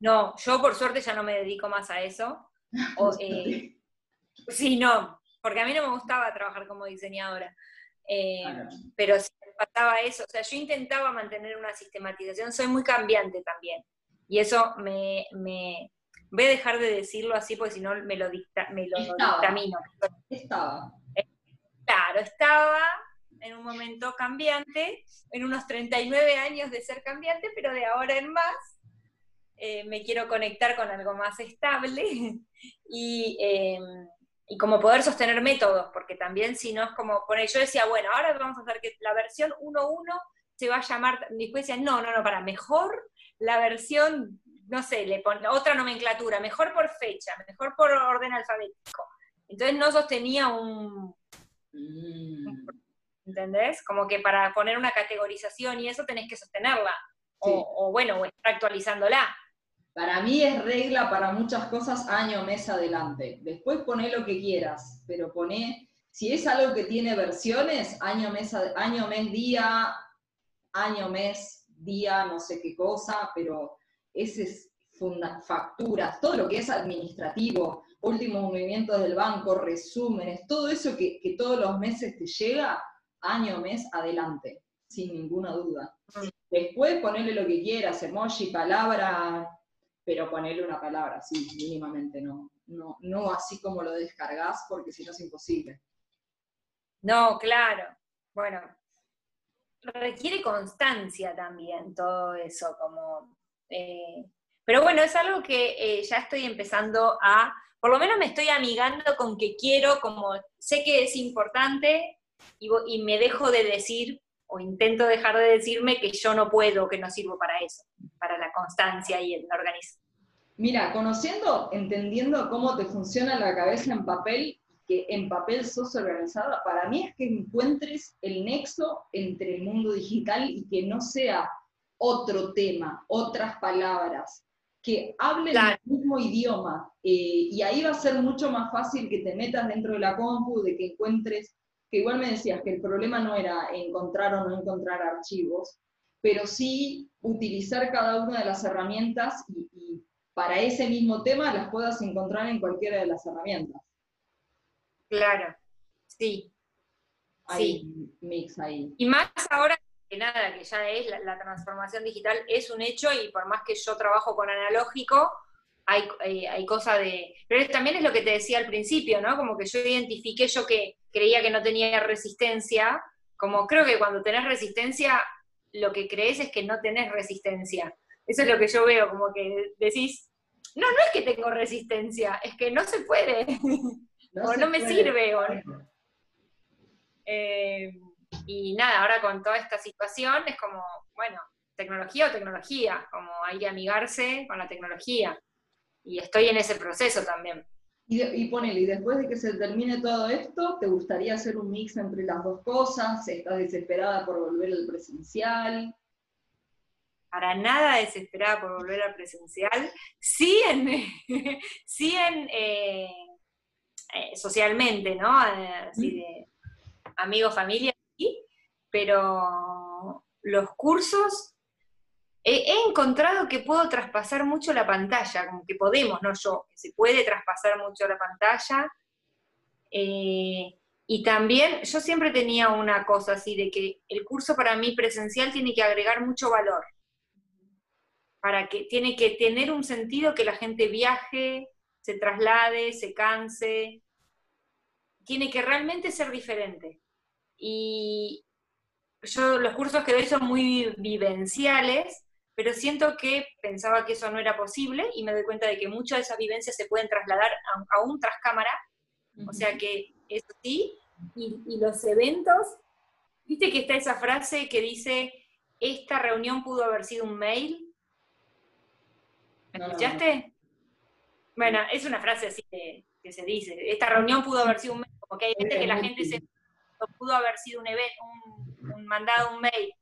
No, yo por suerte ya no me dedico más a eso. O, eh, sí, no, porque a mí no me gustaba trabajar como diseñadora. Eh, pero si me pasaba eso, o sea, yo intentaba mantener una sistematización, soy muy cambiante también. Y eso me, me, voy a dejar de decirlo así porque si no me lo, dicta, me lo dictamino. Estaba. Claro, estaba en un momento cambiante, en unos 39 años de ser cambiante, pero de ahora en más eh, me quiero conectar con algo más estable y, em, y, como poder sostener métodos, porque también si no es como poner, yo decía, bueno, ahora vamos a hacer que la versión 1.1 se va a llamar, después decía, no, no, no, para mejor la versión, no sé, le pone otra nomenclatura, mejor por fecha, mejor por orden alfabético. Entonces no sostenía un... Mm. ¿Entendés? Como que para poner una categorización y eso tenés que sostenerla. O, bueno, o estar actualizándola. Para mí es regla para muchas cosas año, mes adelante. Después poné lo que quieras, pero poné, si es algo que tiene versiones, año, mes, año, mes, día, año, mes, día, no sé qué cosa, pero ese es facturas, todo lo que es administrativo, últimos movimientos del banco, resúmenes, todo eso que, todos los meses te llega, año, mes, adelante, sin ninguna duda. Mm. Después ponerle lo que quieras, emoji, palabra, pero ponerle una palabra, sí, mínimamente, no, no, no así como lo descargas, porque si no es imposible. No, claro. Bueno, requiere constancia también todo eso, como... Eh, pero bueno, es algo que eh, ya estoy empezando a, por lo menos me estoy amigando con que quiero, como sé que es importante y, me dejo de decir o intento dejar de decirme que yo no puedo, que no sirvo para eso, para la constancia y el organismo. Mira, conociendo, entendiendo cómo te funciona la cabeza en papel, que en papel sos organizada, para mí es que encuentres el nexo entre el mundo digital y que no sea otro tema, otras palabras, que hablen el mismo idioma. Eh, y ahí va a ser mucho más fácil que te metas dentro de la compu, de que encuentres, que igual me decías que el problema no era encontrar o no encontrar archivos, pero sí utilizar cada una de las herramientas y, y para ese mismo tema las puedas encontrar en cualquiera de las herramientas. Claro, sí. sí. mix ahí. Y más ahora que nada, que ya es la, transformación digital, es un hecho y por más que yo trabajo con analógico, hay, hay, hay cosa de... Pero también es lo que te decía al principio, ¿no? Como que yo identifiqué yo que creía que no tenía resistencia, como creo que cuando tenés resistencia, lo que crees es que no tenés resistencia. Eso es lo que yo veo, como que decís, no, no es que tengo resistencia, es que no se puede. o no me sirve. Eh, y nada, ahora con toda esta situación es como, bueno, tecnología o tecnología, como hay que amigarse con la tecnología. Y estoy en ese proceso también. Y, y ponele, y después de que se termine todo esto, ¿te gustaría hacer un mix entre las dos cosas? ¿Estás desesperada por volver al presencial? Para nada desesperada por volver al presencial. Sí en, sí en, eh, eh, socialmente, ¿no? Eh, así de amigos, familia, pero los cursos he, encontrado que puedo traspasar mucho la pantalla, como que podemos, no yo, que se puede traspasar mucho la pantalla. Eh, y también yo siempre tenía una cosa así de que el curso para mí presencial tiene que agregar mucho valor. Para que tiene que tener un sentido que la gente viaje, se traslade, se canse. Tiene que realmente ser diferente. Y yo los cursos que doy son muy vivenciales, pero siento que pensaba que eso no era posible y me doy cuenta de que muchas de esas vivencias se pueden trasladar aún tras cámara, o sea que eso sí, y, los eventos, viste que está esa frase que dice, esta reunión pudo haber sido un mail. ¿Me escuchaste? Bueno, es una frase así que, se dice, esta reunión pudo haber sido un mail, como que hay veces que la gente se pudo haber sido un, evento, un mandado un mail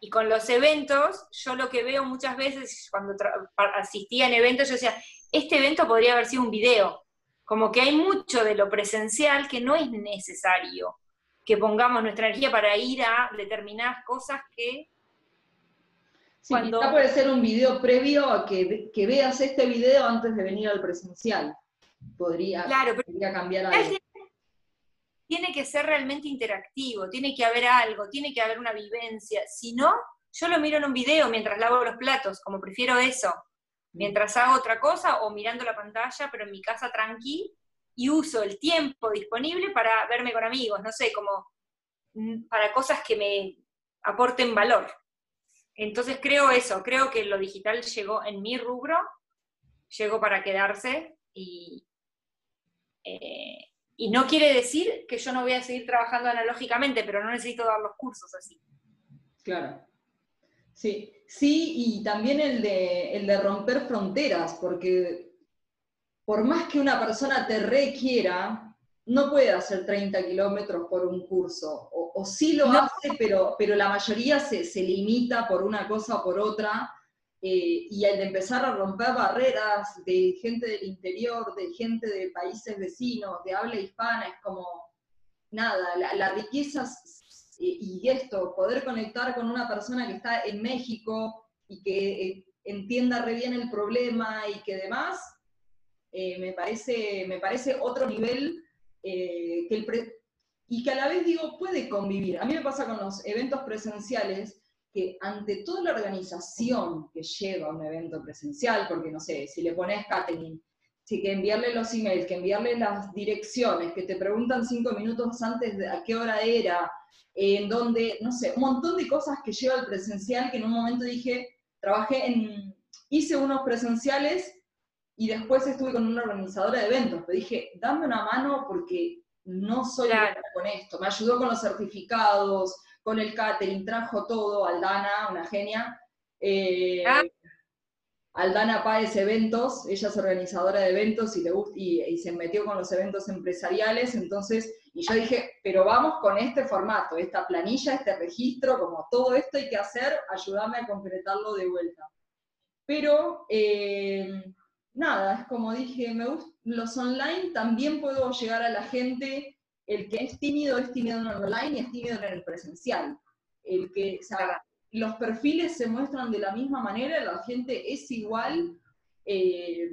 y con los eventos, yo lo que veo muchas veces, cuando asistía en eventos, yo decía, este evento podría haber sido un video. Como que hay mucho de lo presencial que no es necesario que pongamos nuestra energía para ir a determinadas cosas que... Sí, cuando... puede ser un video previo a que, veas este video antes de venir al presencial. Podría, claro, podría cambiar algo tiene que ser realmente interactivo, tiene que haber algo, tiene que haber una vivencia. Si no, yo lo miro en un video mientras lavo los platos, como prefiero eso, mientras hago otra cosa o mirando la pantalla, pero en mi casa tranqui, y uso el tiempo disponible para verme con amigos, no sé, como mm, para cosas que me aporten valor. Entonces creo eso, creo que lo digital llegó en mi rubro, llegó para quedarse y eh, y no quiere decir que yo no voy a seguir trabajando analógicamente, pero no necesito dar los cursos así. Claro. Sí, sí, y también el de, el de romper fronteras, porque por más que una persona te requiera, no puede hacer 30 kilómetros por un curso, o, sí lo hace, pero, pero la mayoría se, se, limita por una cosa o por otra, eh, y de empezar a romper barreras de gente del interior, de gente de países vecinos, de habla hispana, es como, nada, la, riqueza y, esto, poder conectar con una persona que está en México y que eh, entienda re bien el problema y que demás, eh, me, parece, me parece otro nivel que el y que a la vez digo, puede convivir. A mí me pasa con los eventos presenciales, que ante toda la organización que lleva un evento presencial, porque no sé, si le pones catering, si que enviarle los emails, que enviarle las direcciones, que te preguntan cinco minutos antes de a qué hora era, en dónde, no sé, un montón de cosas que lleva el presencial que en un momento dije, trabajé en, hice unos presenciales y después estuve con una organizadora de eventos, pero dije, dame una mano porque no soy buena con esto, me ayudó con los certificados, con el catering, trajo todo, Aldana, una genia. Eh, ah. Aldana Páez Eventos, ella es organizadora de eventos y, le y, se metió con los eventos empresariales, entonces, y yo dije, pero vamos con este formato, esta planilla, este registro, como todo esto hay que hacer, ayúdame a concretarlo de vuelta. Pero, eh, nada, es como dije, me los online también puedo llegar a la gente el que es tímido es tímido en el online y es tímido en el presencial. El que, los perfiles se muestran de la misma manera, la gente es igual, eh,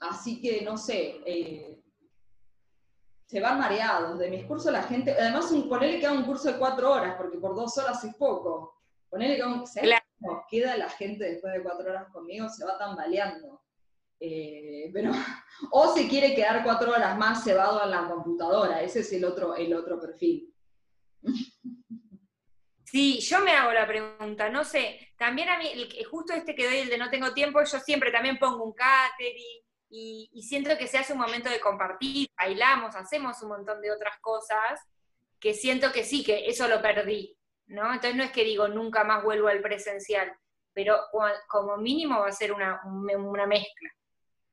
así que no sé, eh, se van mareados. De mis cursos la gente, además un, ponele que haga un curso de cuatro horas, porque por dos horas es poco. Ponele que haga un, queda la gente después de cuatro horas conmigo, se va tambaleando. Eh, o se quiere quedar cuatro horas más cebado en la computadora, ese es el otro, el otro perfil. Sí, yo me hago la pregunta, no sé, también a mí, justo este que doy, el de no tengo tiempo, yo siempre también pongo un catering y, y siento que se hace un momento de compartir, bailamos, hacemos un montón de otras cosas, que siento que sí, que eso lo perdí, ¿no? Entonces no es que digo, nunca más vuelvo al presencial, pero como mínimo va a ser una, una mezcla.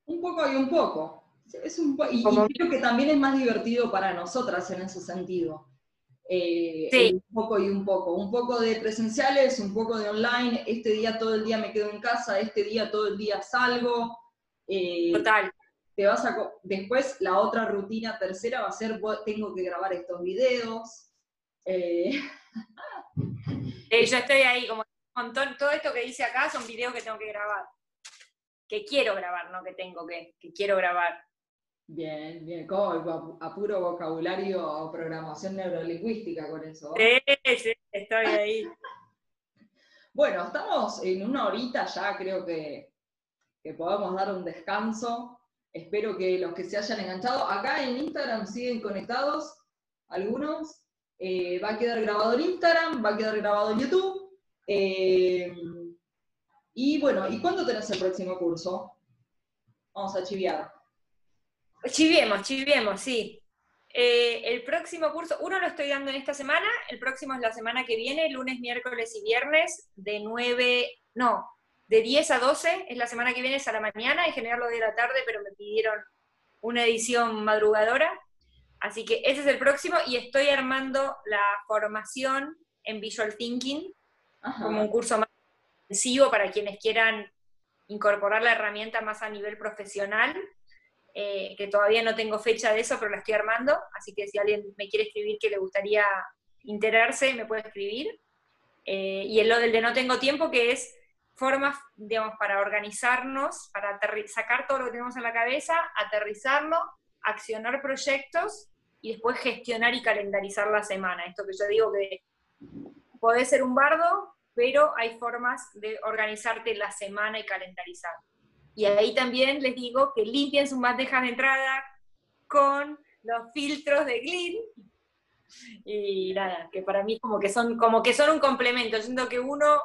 Un poco y un poco. Es un y, creo que también es más divertido para nosotras en ese sentido. Eh, un poco y un poco. Un poco de presenciales, un poco de online. Este día todo el día me quedo en casa, este día todo el día salgo. Eh, Total. Te vas a, después la otra rutina tercera va a ser, tengo que grabar estos videos. Eh. yo estoy ahí como montón, todo esto que hice acá son videos que tengo que grabar. Que quiero grabar, no que tengo que, que quiero grabar. Bien, bien, como a puro vocabulario o programación neurolingüística con eso. Sí, sí, estoy ahí. bueno, estamos en una horita ya, creo que, que podemos dar un descanso. Espero que los que se hayan enganchado, acá en Instagram siguen conectados, algunos. Eh, va a quedar grabado en Instagram, va a quedar grabado en YouTube. Eh, y bueno, ¿y cuándo tenés el próximo curso? Vamos a chiviar. Chiviemos, chiviemos, sí. Eh, el próximo curso, uno lo estoy dando en esta semana, el próximo es la semana que viene, lunes, miércoles y viernes, de 9, no, de 10 a 12, es la semana que viene, es a la mañana, en general lo de la tarde, pero me pidieron una edición madrugadora, así que ese es el próximo y estoy armando la formación en Visual Thinking como un curso más intensivo para quienes quieran incorporar la herramienta más a nivel profesional eh, que todavía no tengo fecha de eso, pero la estoy armando, así que si alguien me quiere escribir que le gustaría enterarse, me puede escribir. Eh, y el, el de no tengo tiempo, que es formas, digamos, para organizarnos, para sacar todo lo que tenemos en la cabeza, aterrizarlo, accionar proyectos y después gestionar y calendarizar la semana. Esto que yo digo que podés ser un bardo, pero hay formas de organizarte la semana y calendarizar. Y ahí también les digo que limpien sus bandejas de entrada con los filtros de Glyn. Y nada, que para mí como que son, como que son un complemento. Yo siento que uno,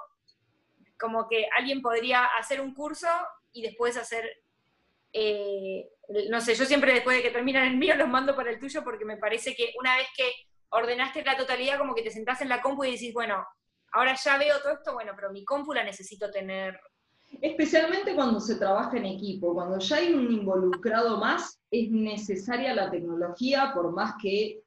como que alguien podría hacer un curso y después hacer, eh, no sé, yo siempre después de que terminan el mío los mando para el tuyo porque me parece que una vez que ordenaste la totalidad, como que te sentás en la compu y decís, bueno, ahora ya veo todo esto, bueno, pero mi compu la necesito tener Especialmente cuando se trabaja en equipo, cuando ya hay un involucrado más, es necesaria la tecnología, por más que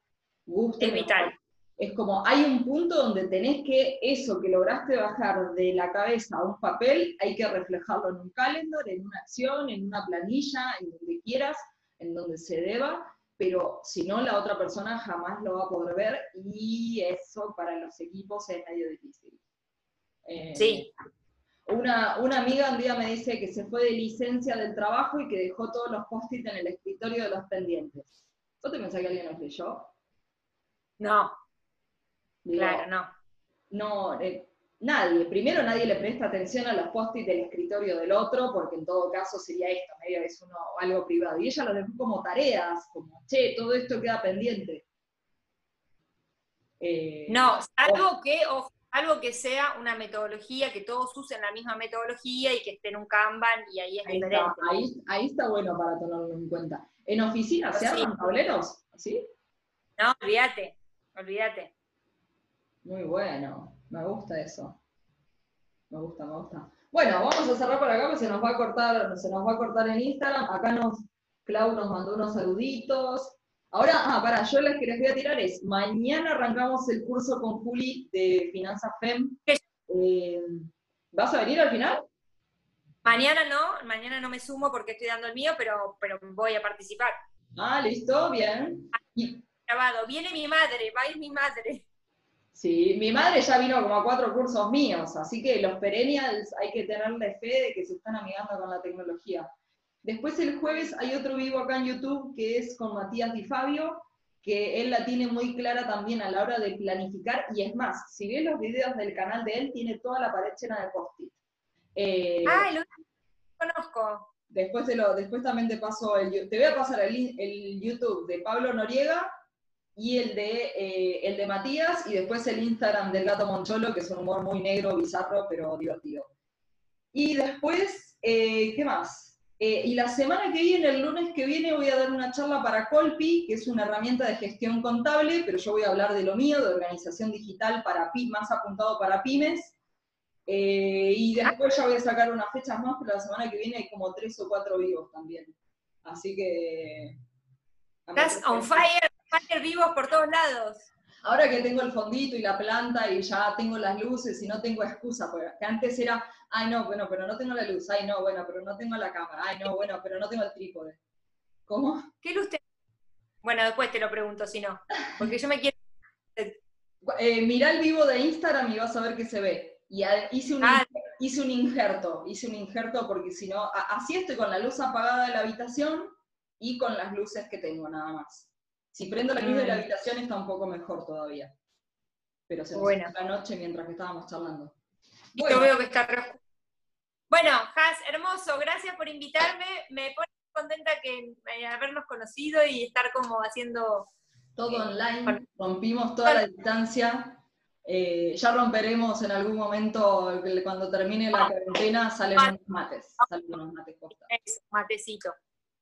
guste. Es vital. Es como, hay un punto donde tenés que eso que lograste bajar de la cabeza a un papel, hay que reflejarlo en un calendar, en una acción, en una planilla, en donde quieras, en donde se deba, pero si no, la otra persona jamás lo va a poder ver y eso para los equipos es medio difícil. Eh, sí. Una, amiga un día me dice que se fue de licencia del trabajo y que dejó todos los post-it en el escritorio de los pendientes. ¿Vos te pensás que alguien los leyó? No. claro, no. No, eh, nadie. Primero nadie le presta atención a los post-it del escritorio del otro, porque en todo caso sería esto, medio es uno, algo privado. Y ella lo dejó como tareas, como, che, todo esto queda pendiente. Eh, no, algo que, ojo, algo que sea una metodología, que todos usen la misma metodología y que esté en un Kanban y ahí es diferente. ahí, está bueno para tenerlo en cuenta. ¿En oficina se arman tableros? ¿Sí? No, olvídate, olvídate. Muy bueno, me gusta eso. Me gusta, me gusta. Bueno, vamos a cerrar por acá porque se nos va a cortar, se nos va a cortar en Instagram. Acá nos, Clau nos mandó unos saluditos. Ahora, ah, para, yo les que les voy a tirar es, mañana arrancamos el curso con Juli de Finanzas FEM. Eh, ¿Vas a venir al final? Mañana no, mañana no me sumo porque estoy dando el mío, pero, pero voy a participar. Ah, listo, bien. Grabado. Viene mi madre, va a ir mi madre. Sí, mi madre ya vino como a cuatro cursos míos, así que los perennials hay que tenerle fe de que se están amigando con la tecnología. Después el jueves hay otro vivo acá en YouTube que es con Matías Di Fabio, que él la tiene muy clara también a la hora de planificar, y es más, si ves los videos del canal de él, tiene toda la pared llena de post-it. Eh, ah, lo conozco. Después, te lo, después también te paso el, te voy a pasar el, el YouTube de Pablo Noriega y el de, eh, el de Matías, y después el Instagram del Gato Moncholo, que es un humor muy negro, bizarro, pero divertido. Y después, eh, ¿qué más? Eh, y la semana que viene, el lunes que viene, voy a dar una charla para Colpi, que es una herramienta de gestión contable, pero yo voy a hablar de lo mío, de organización digital para más apuntado para pymes. Eh, y después ya voy a sacar unas fechas más, pero la semana que viene hay como tres o cuatro vivos también. Así que... Estás on fire, fire vivos por todos lados ahora que tengo el fondito y la planta y ya tengo las luces y no tengo excusa, porque antes era, ay no, bueno, pero no tengo la luz, ay no, bueno, pero no tengo la cámara, ay no, bueno, pero no tengo el trípode. ¿Cómo? ¿Qué luz te... Bueno, después te lo pregunto si no, porque yo me quiero... Eh, mirá el vivo de Instagram y vas a ver que se ve. Y hice un, Ah. hice un injerto, hice un injerto porque si no, así estoy con la luz apagada de la habitación y con las luces que tengo nada más. Si prendo la luz de la Mm. habitación está un poco mejor todavía. Pero se nos Bueno. la noche mientras que estábamos charlando. Bueno. Yo veo que está re. Bueno, Has, hermoso, gracias por invitarme. Me pone contenta que habernos conocido y estar como haciendo. Todo Eh, online, rompimos toda la distancia. Eh, ya romperemos en algún momento, cuando termine la cuarentena, salen Ah. unos mates. Salen unos mates posta. Eso, matecito.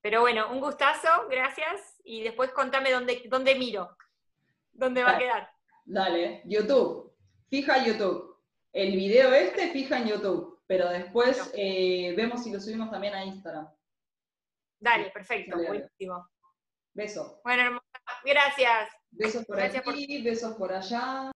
Pero bueno, un gustazo, gracias. Y después contame dónde, dónde miro. ¿Dónde va a Dale. quedar? Dale, YouTube. Fija YouTube. El video este fija en YouTube. Pero después eh, vemos si lo subimos también a Instagram. Dale, perfecto, Dale. buenísimo. Beso. Bueno, hermosa, gracias. Besos por Gracias por- aquí, besos por allá.